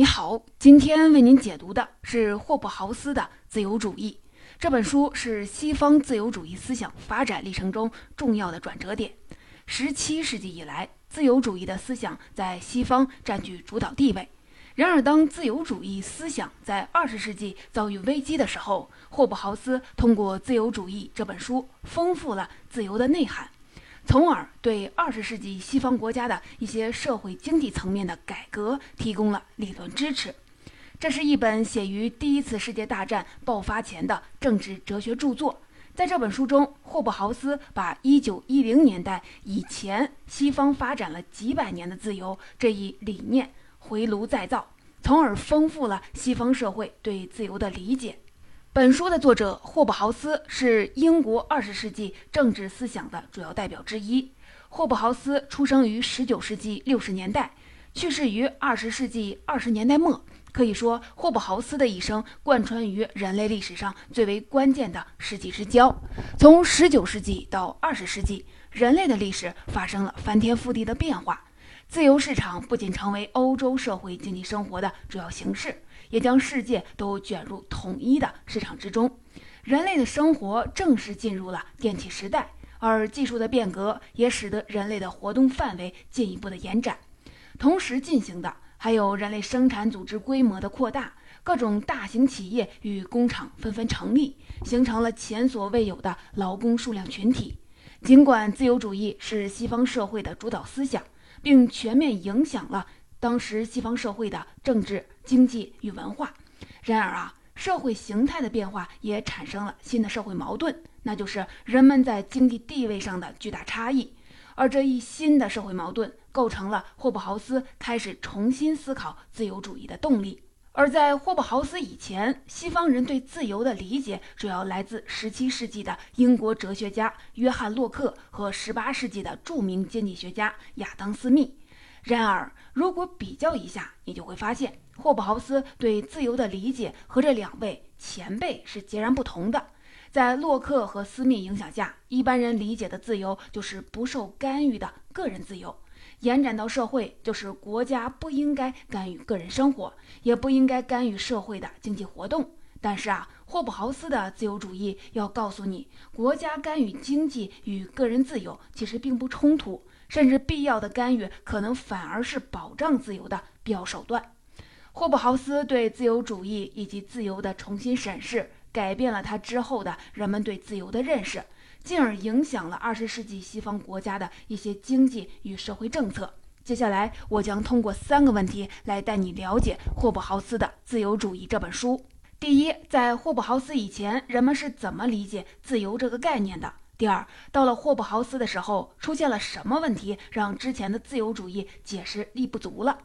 你好，今天为您解读的是霍布豪斯的《自由主义》这本书，是西方自由主义思想发展历程中重要的转折点。十七世纪以来，自由主义的思想在西方占据主导地位。然而，当自由主义思想在二十世纪遭遇危机的时候，霍布豪斯通过《自由主义》这本书，丰富了自由的内涵。从而对二十世纪西方国家的一些社会经济层面的改革提供了理论支持。这是一本写于第一次世界大战爆发前的政治哲学著作。在这本书中，霍布豪斯把1910年代以前西方发展了几百年的自由这一理念回炉再造，从而丰富了西方社会对自由的理解。本书的作者霍布豪斯是英国二十世纪政治思想的主要代表之一。霍布豪斯出生于十九世纪六十年代，去世于二十世纪二十年代末。可以说，霍布豪斯的一生贯穿于人类历史上最为关键的世纪之交。从十九世纪到二十世纪，人类的历史发生了翻天覆地的变化。自由市场不仅成为欧洲社会经济生活的主要形式。也将世界都卷入统一的市场之中，人类的生活正式进入了电气时代，而技术的变革也使得人类的活动范围进一步的延展。同时进行的还有人类生产组织规模的扩大，各种大型企业与工厂纷纷成立，形成了前所未有的劳工数量群体。尽管自由主义是西方社会的主导思想，并全面影响了。当时西方社会的政治、经济与文化，然而啊，社会形态的变化也产生了新的社会矛盾，那就是人们在经济地位上的巨大差异。而这一新的社会矛盾，构成了霍布豪斯开始重新思考自由主义的动力。而在霍布豪斯以前，西方人对自由的理解主要来自17世纪的英国哲学家约翰·洛克和18世纪的著名经济学家亚当·斯密。然而，如果比较一下，你就会发现，霍布豪斯对自由的理解和这两位前辈是截然不同的。在洛克和斯密影响下，一般人理解的自由就是不受干预的个人自由；延展到社会，就是国家不应该干预个人生活，也不应该干预社会的经济活动。但是啊，霍布豪斯的自由主义要告诉你，国家干预经济与个人自由其实并不冲突。甚至必要的干预可能反而是保障自由的必要手段。霍布豪斯对自由主义以及自由的重新审视，改变了他之后的人们对自由的认识，进而影响了二十世纪西方国家的一些经济与社会政策。接下来，我将通过三个问题来带你了解霍布豪斯的《自由主义》这本书。第一，在霍布豪斯以前，人们是怎么理解自由这个概念的？第二，到了霍布豪斯的时候，出现了什么问题，让之前的自由主义解释力不足了？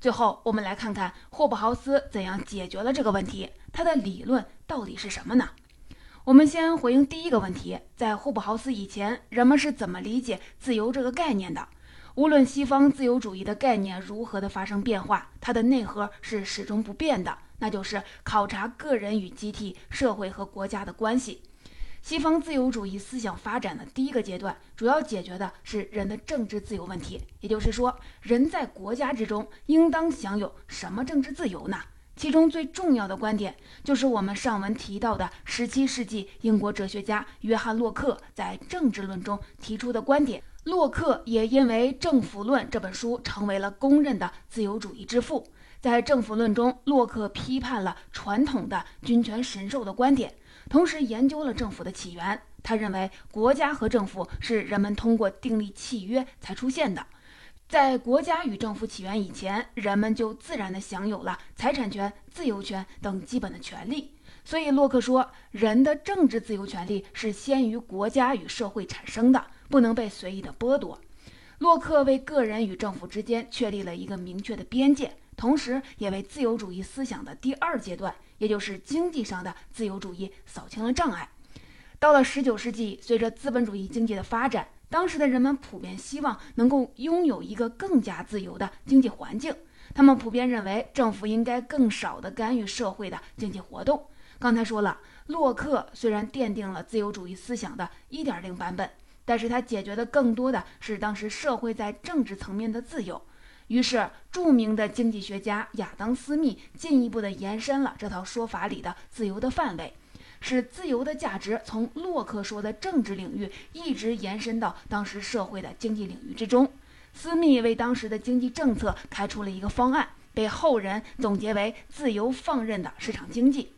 最后，我们来看看霍布豪斯怎样解决了这个问题，他的理论到底是什么呢？我们先回应第一个问题，在霍布豪斯以前，人们是怎么理解自由这个概念的？无论西方自由主义的概念如何的发生变化，它的内核是始终不变的，那就是考察个人与集体、社会和国家的关系。西方自由主义思想发展的第一个阶段，主要解决的是人的政治自由问题。也就是说，人在国家之中应当享有什么政治自由呢？其中最重要的观点，就是我们上文提到的17世纪英国哲学家约翰·洛克在《政治论》中提出的观点。洛克也因为《政府论》这本书成为了公认的自由主义之父。在《政府论》中，洛克批判了传统的君权神授的观点。同时研究了政府的起源，他认为国家和政府是人们通过订立契约才出现的。在国家与政府起源以前，人们就自然地享有了财产权、自由权等基本的权利。所以，洛克说，人的政治自由权利是先于国家与社会产生的，不能被随意的剥夺。洛克为个人与政府之间确立了一个明确的边界，同时也为自由主义思想的第二阶段。也就是经济上的自由主义扫清了障碍。到了十九世纪，随着资本主义经济的发展，当时的人们普遍希望能够拥有一个更加自由的经济环境。他们普遍认为，政府应该更少地干预社会的经济活动。刚才说了，洛克虽然奠定了自由主义思想的一点零版本，但是他解决的更多的是当时社会在政治层面的自由。于是，著名的经济学家亚当·斯密进一步的延伸了这套说法里的自由的范围，使自由的价值从洛克说的政治领域一直延伸到当时社会的经济领域之中。斯密为当时的经济政策开出了一个方案，被后人总结为“自由放任的市场经济”。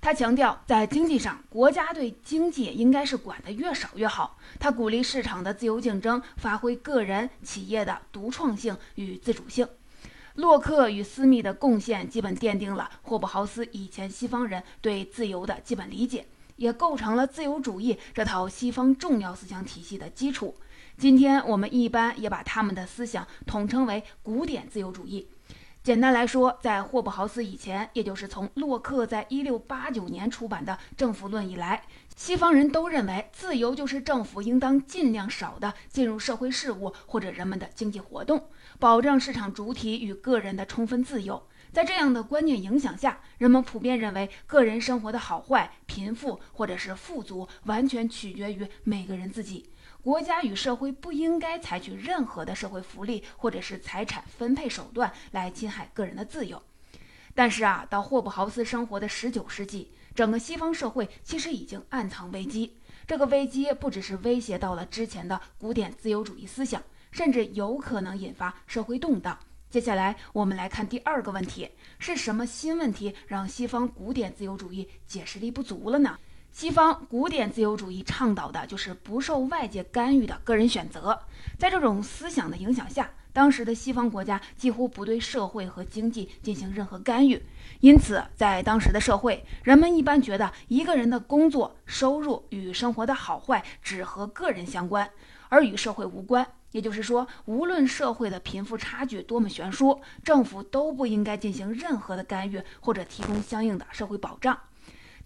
他强调，在经济上，国家对经济应该是管得越少越好。他鼓励市场的自由竞争，发挥个人企业的独创性与自主性。洛克与斯密的贡献基本奠定了霍布豪斯以前西方人对自由的基本理解，也构成了自由主义这套西方重要思想体系的基础。今天我们一般也把他们的思想统称为古典自由主义。简单来说，在霍布豪斯以前，也就是从洛克在一六八九年出版的《政府论》以来，西方人都认为自由就是政府应当尽量少的进入社会事务或者人们的经济活动，保证市场主体与个人的充分自由。在这样的观念影响下，人们普遍认为个人生活的好坏、贫富或者是富足，完全取决于每个人自己。国家与社会不应该采取任何的社会福利或者是财产分配手段来侵害个人的自由。但是啊，到霍布豪斯生活的十九世纪，整个西方社会其实已经暗藏危机。这个危机不只是威胁到了之前的古典自由主义思想，甚至有可能引发社会动荡。接下来我们来看第二个问题：是什么新问题让西方古典自由主义解释力不足了呢？西方古典自由主义倡导的就是不受外界干预的个人选择。在这种思想的影响下，当时的西方国家几乎不对社会和经济进行任何干预。因此，在当时的社会，人们一般觉得一个人的工作收入与生活的好坏只和个人相关，而与社会无关。也就是说，无论社会的贫富差距多么悬殊，政府都不应该进行任何的干预或者提供相应的社会保障。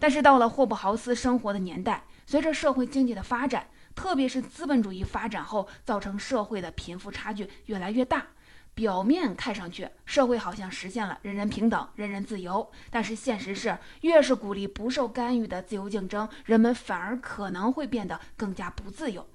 但是到了霍布豪斯生活的年代，随着社会经济的发展，特别是资本主义发展后，造成社会的贫富差距越来越大。表面看上去，社会好像实现了人人平等、人人自由，但是现实是，越是鼓励不受干预的自由竞争，人们反而可能会变得更加不自由。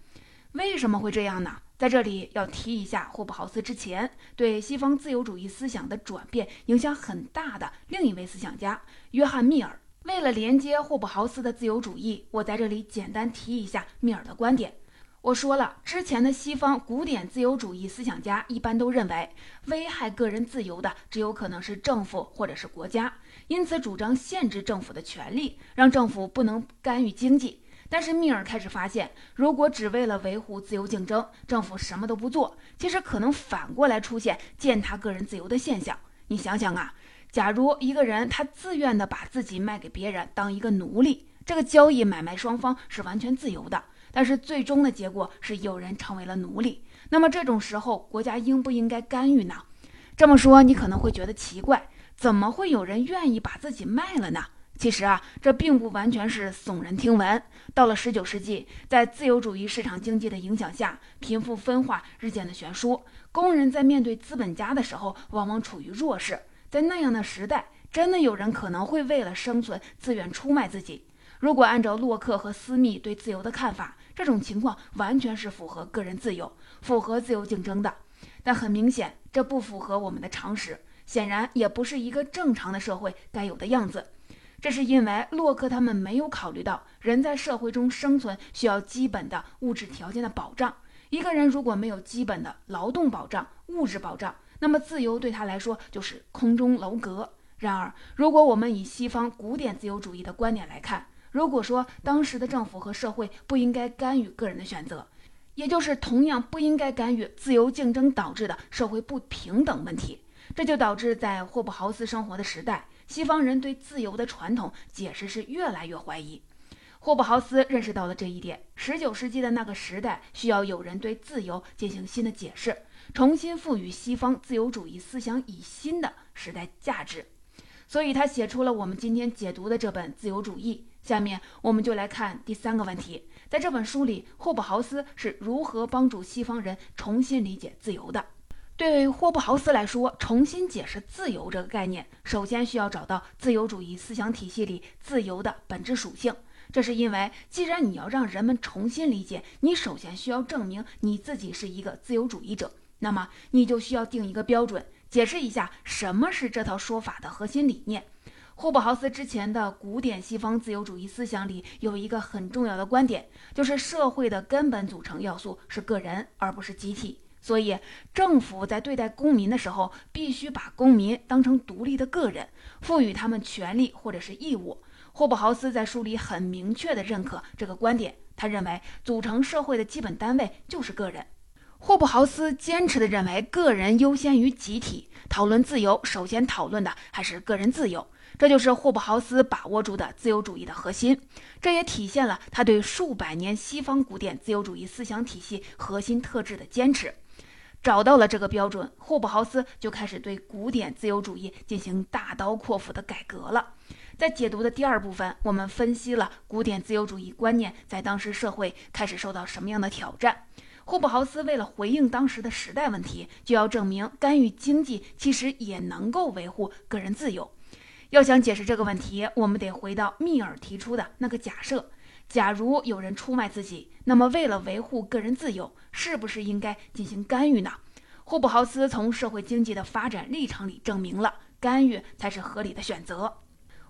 为什么会这样呢？在这里要提一下霍布豪斯之前对西方自由主义思想的转变影响很大的另一位思想家约翰·密尔。为了连接霍布豪斯的自由主义，我在这里简单提一下密尔的观点。我说了，之前的西方古典自由主义思想家一般都认为，危害个人自由的只有可能是政府或者是国家，因此主张限制政府的权利，让政府不能干预经济。但是密尔开始发现，如果只为了维护自由竞争，政府什么都不做，其实可能反过来出现践踏个人自由的现象。你想想啊。假如一个人他自愿的把自己卖给别人当一个奴隶，这个交易买卖双方是完全自由的，但是最终的结果是有人成为了奴隶。那么这种时候，国家应不应该干预呢？这么说你可能会觉得奇怪，怎么会有人愿意把自己卖了呢？其实啊，这并不完全是耸人听闻。到了十九世纪，在自由主义市场经济的影响下，贫富分化日渐的悬殊，工人在面对资本家的时候，往往处于弱势。在那样的时代，真的有人可能会为了生存自愿出卖自己。如果按照洛克和斯密对自由的看法，这种情况完全是符合个人自由、符合自由竞争的。但很明显，这不符合我们的常识，显然也不是一个正常的社会该有的样子。这是因为洛克他们没有考虑到人在社会中生存需要基本的物质条件的保障。一个人如果没有基本的劳动保障、物质保障，那么，自由对他来说就是空中楼阁。然而，如果我们以西方古典自由主义的观点来看，如果说当时的政府和社会不应该干预个人的选择，也就是同样不应该干预自由竞争导致的社会不平等问题，这就导致在霍布豪斯生活的时代，西方人对自由的传统解释是越来越怀疑。霍布豪斯认识到了这一点。十九世纪的那个时代需要有人对自由进行新的解释。重新赋予西方自由主义思想以新的时代价值，所以他写出了我们今天解读的这本《自由主义》。下面我们就来看第三个问题：在这本书里，霍布豪斯是如何帮助西方人重新理解自由的？对霍布豪斯来说，重新解释自由这个概念，首先需要找到自由主义思想体系里自由的本质属性。这是因为，既然你要让人们重新理解，你首先需要证明你自己是一个自由主义者。那么你就需要定一个标准，解释一下什么是这套说法的核心理念。霍布豪斯之前的古典西方自由主义思想里有一个很重要的观点，就是社会的根本组成要素是个人，而不是集体。所以，政府在对待公民的时候，必须把公民当成独立的个人，赋予他们权利或者是义务。霍布豪斯在书里很明确地认可这个观点，他认为组成社会的基本单位就是个人。霍布豪斯坚持地认为，个人优先于集体。讨论自由，首先讨论的还是个人自由。这就是霍布豪斯把握住的自由主义的核心，这也体现了他对数百年西方古典自由主义思想体系核心特质的坚持。找到了这个标准，霍布豪斯就开始对古典自由主义进行大刀阔斧的改革了。在解读的第二部分，我们分析了古典自由主义观念在当时社会开始受到什么样的挑战。霍布豪斯为了回应当时的时代问题，就要证明干预经济其实也能够维护个人自由。要想解释这个问题，我们得回到密尔提出的那个假设：假如有人出卖自己，那么为了维护个人自由，是不是应该进行干预呢？霍布豪斯从社会经济的发展历程里证明了，干预才是合理的选择。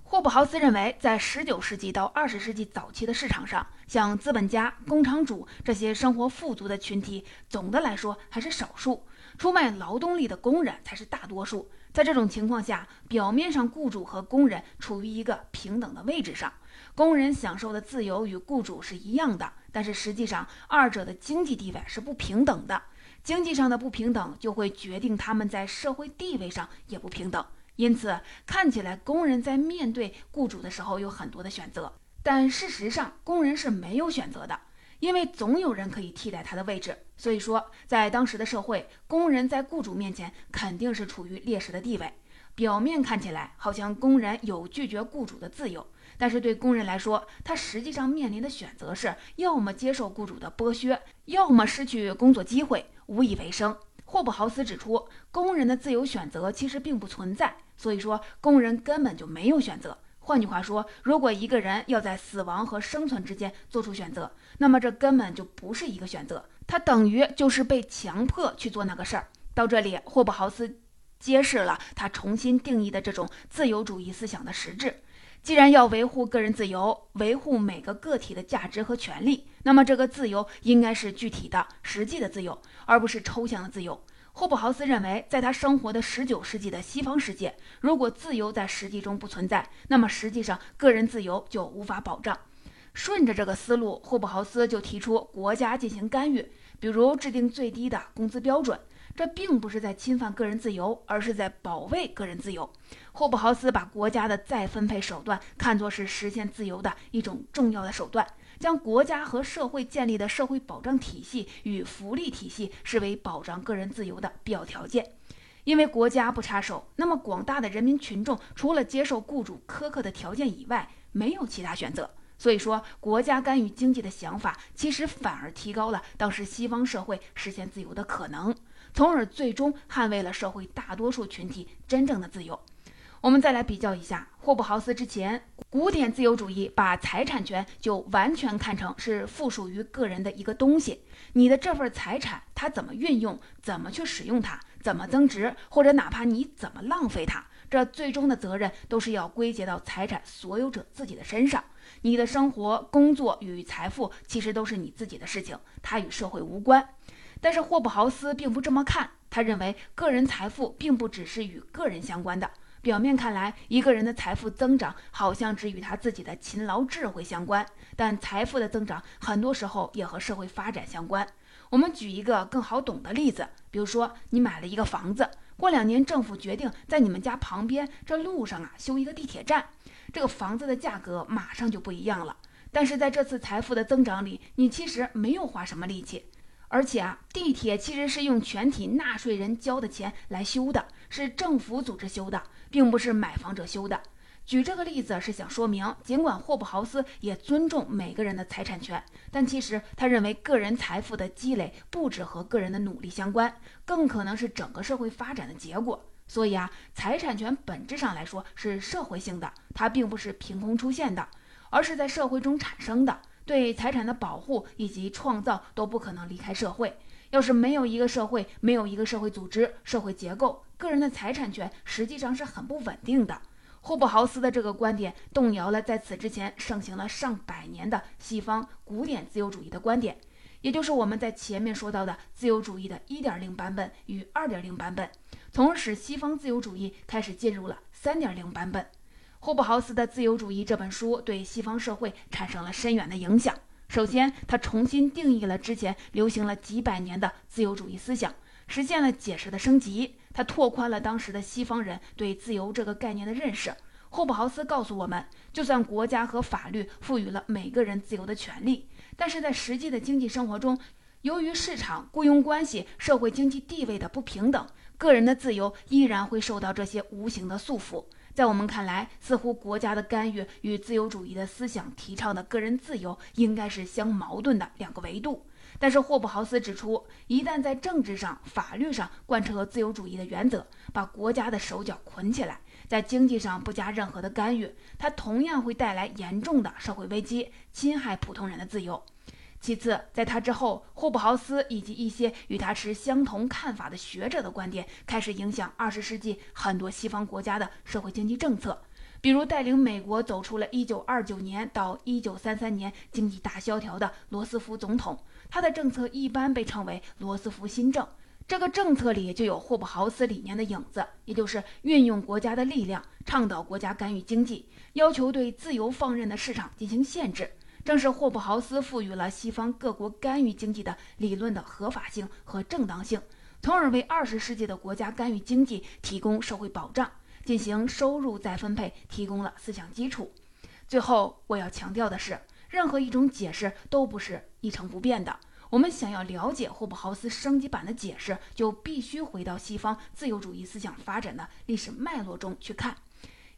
霍布豪斯认为，在19世纪到20世纪早期的市场上，像资本家、工厂主这些生活富足的群体，总的来说还是少数，出卖劳动力的工人才是大多数。在这种情况下，表面上雇主和工人处于一个平等的位置上，工人享受的自由与雇主是一样的，但是实际上二者的经济地位是不平等的。经济上的不平等就会决定他们在社会地位上也不平等。因此，看起来工人在面对雇主的时候有很多的选择，但事实上工人是没有选择的。因为总有人可以替代他的位置，所以说，在当时的社会，工人在雇主面前肯定是处于劣势的地位。表面看起来好像工人有拒绝雇主的自由，但是对工人来说，他实际上面临的选择是：要么接受雇主的剥削，要么失去工作机会，无以为生。霍布豪斯指出，工人的自由选择其实并不存在，所以说工人根本就没有选择。换句话说，如果一个人要在死亡和生存之间做出选择，那么这根本就不是一个选择，他等于就是被强迫去做那个事儿。到这里，霍布豪斯揭示了他重新定义的这种自由主义思想的实质。既然要维护个人自由，维护每个个体的价值和权利，那么这个自由应该是具体的、实际的自由，而不是抽象的自由。霍布豪斯认为，在他生活的十九世纪的西方世界，如果自由在实际中不存在，那么实际上个人自由就无法保障。顺着这个思路，霍布豪斯就提出国家进行干预，比如制定最低的工资标准。这并不是在侵犯个人自由，而是在保卫个人自由。霍布豪斯把国家的再分配手段看作是实现自由的一种重要的手段。将国家和社会建立的社会保障体系与福利体系视为保障个人自由的必要条件，因为国家不插手，那么广大的人民群众除了接受雇主苛刻的条件以外，没有其他选择。所以说，国家干预经济的想法，其实反而提高了当时西方社会实现自由的可能，从而最终捍卫了社会大多数群体真正的自由。我们再来比较一下，霍布豪斯之前，古典自由主义把财产权就完全看成是附属于个人的一个东西。你的这份财产，它怎么运用，怎么去使用它，怎么增值，或者哪怕你怎么浪费它，这最终的责任都是要归结到财产所有者自己的身上。你的生活、工作与财富其实都是你自己的事情，它与社会无关。但是霍布豪斯并不这么看，他认为个人财富并不只是与个人相关的。表面看来，一个人的财富增长好像只与他自己的勤劳智慧相关，但财富的增长很多时候也和社会发展相关。我们举一个更好懂的例子，比如说你买了一个房子，过两年政府决定在你们家旁边这路上啊修一个地铁站，这个房子的价格马上就不一样了。但是在这次财富的增长里，你其实没有花什么力气。而且啊，地铁其实是用全体纳税人交的钱来修的，是政府组织修的，并不是买房者修的。举这个例子是想说明，尽管霍布豪斯也尊重每个人的财产权，但其实他认为个人财富的积累不只和个人的努力相关，更可能是整个社会发展的结果。所以啊，财产权本质上来说是社会性的，它并不是凭空出现的，而是在社会中产生的。对财产的保护以及创造都不可能离开社会，要是没有一个社会，没有一个社会组织、社会结构，个人的财产权实际上是很不稳定的。霍布豪斯的这个观点动摇了在此之前盛行了上百年的西方古典自由主义的观点，也就是我们在前面说到的自由主义的一点零版本与二点零版本，从而使西方自由主义开始进入了三点零版本。霍布豪斯的《自由主义》这本书对西方社会产生了深远的影响。首先，他重新定义了之前流行了几百年的自由主义思想，实现了解释的升级。他拓宽了当时的西方人对自由这个概念的认识。霍布豪斯告诉我们，就算国家和法律赋予了每个人自由的权利，但是在实际的经济生活中，由于市场、雇佣关系、社会经济地位的不平等，个人的自由依然会受到这些无形的束缚。在我们看来，似乎国家的干预与自由主义的思想提倡的个人自由应该是相矛盾的两个维度。但是霍布豪斯指出，一旦在政治上、法律上贯彻自由主义的原则，把国家的手脚捆起来，在经济上不加任何的干预，它同样会带来严重的社会危机，侵害普通人的自由。其次，在他之后，霍布豪斯以及一些与他持相同看法的学者的观点，开始影响二十世纪很多西方国家的社会经济政策。比如，带领美国走出了一九二九年到一九三三年经济大萧条的罗斯福总统，他的政策一般被称为罗斯福新政。这个政策里就有霍布豪斯理念的影子，也就是运用国家的力量，倡导国家干预经济，要求对自由放任的市场进行限制。正是霍布豪斯赋予了西方各国干预经济的理论的合法性和正当性，从而为二十世纪的国家干预经济提供社会保障。进行收入再分配，提供了思想基础。最后，我要强调的是，任何一种解释都不是一成不变的。我们想要了解霍布豪斯升级版的解释，就必须回到西方自由主义思想发展的历史脉络中去看。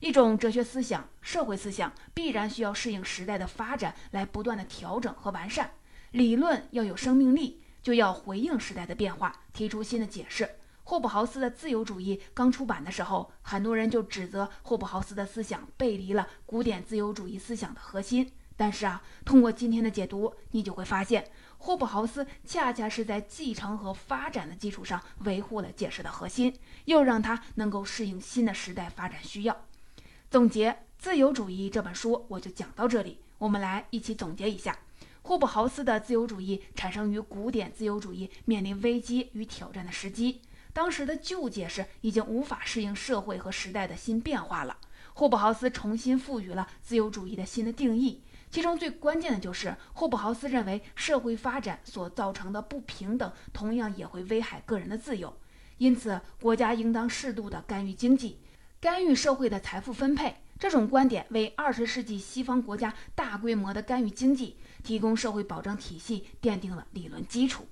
一种哲学思想、社会思想必然需要适应时代的发展，来不断的调整和完善。理论要有生命力，就要回应时代的变化，提出新的解释。霍布豪斯的自由主义刚出版的时候，很多人就指责霍布豪斯的思想背离了古典自由主义思想的核心。但是啊，通过今天的解读，你就会发现，霍布豪斯恰恰是在继承和发展的基础上维护了解释的核心，又让它能够适应新的时代发展需要。总结《自由主义》这本书，我就讲到这里。我们来一起总结一下：霍布豪斯的自由主义产生于古典自由主义面临危机与挑战的时机。当时的旧解释已经无法适应社会和时代的新变化了。霍布豪斯重新赋予了自由主义的新的定义，其中最关键的就是霍布豪斯认为社会发展所造成的不平等，同样也会危害个人的自由。因此，国家应当适度的干预经济，干预社会的财富分配。这种观点为二十世纪西方国家大规模的干预经济提供社会保障体系奠定了理论基础。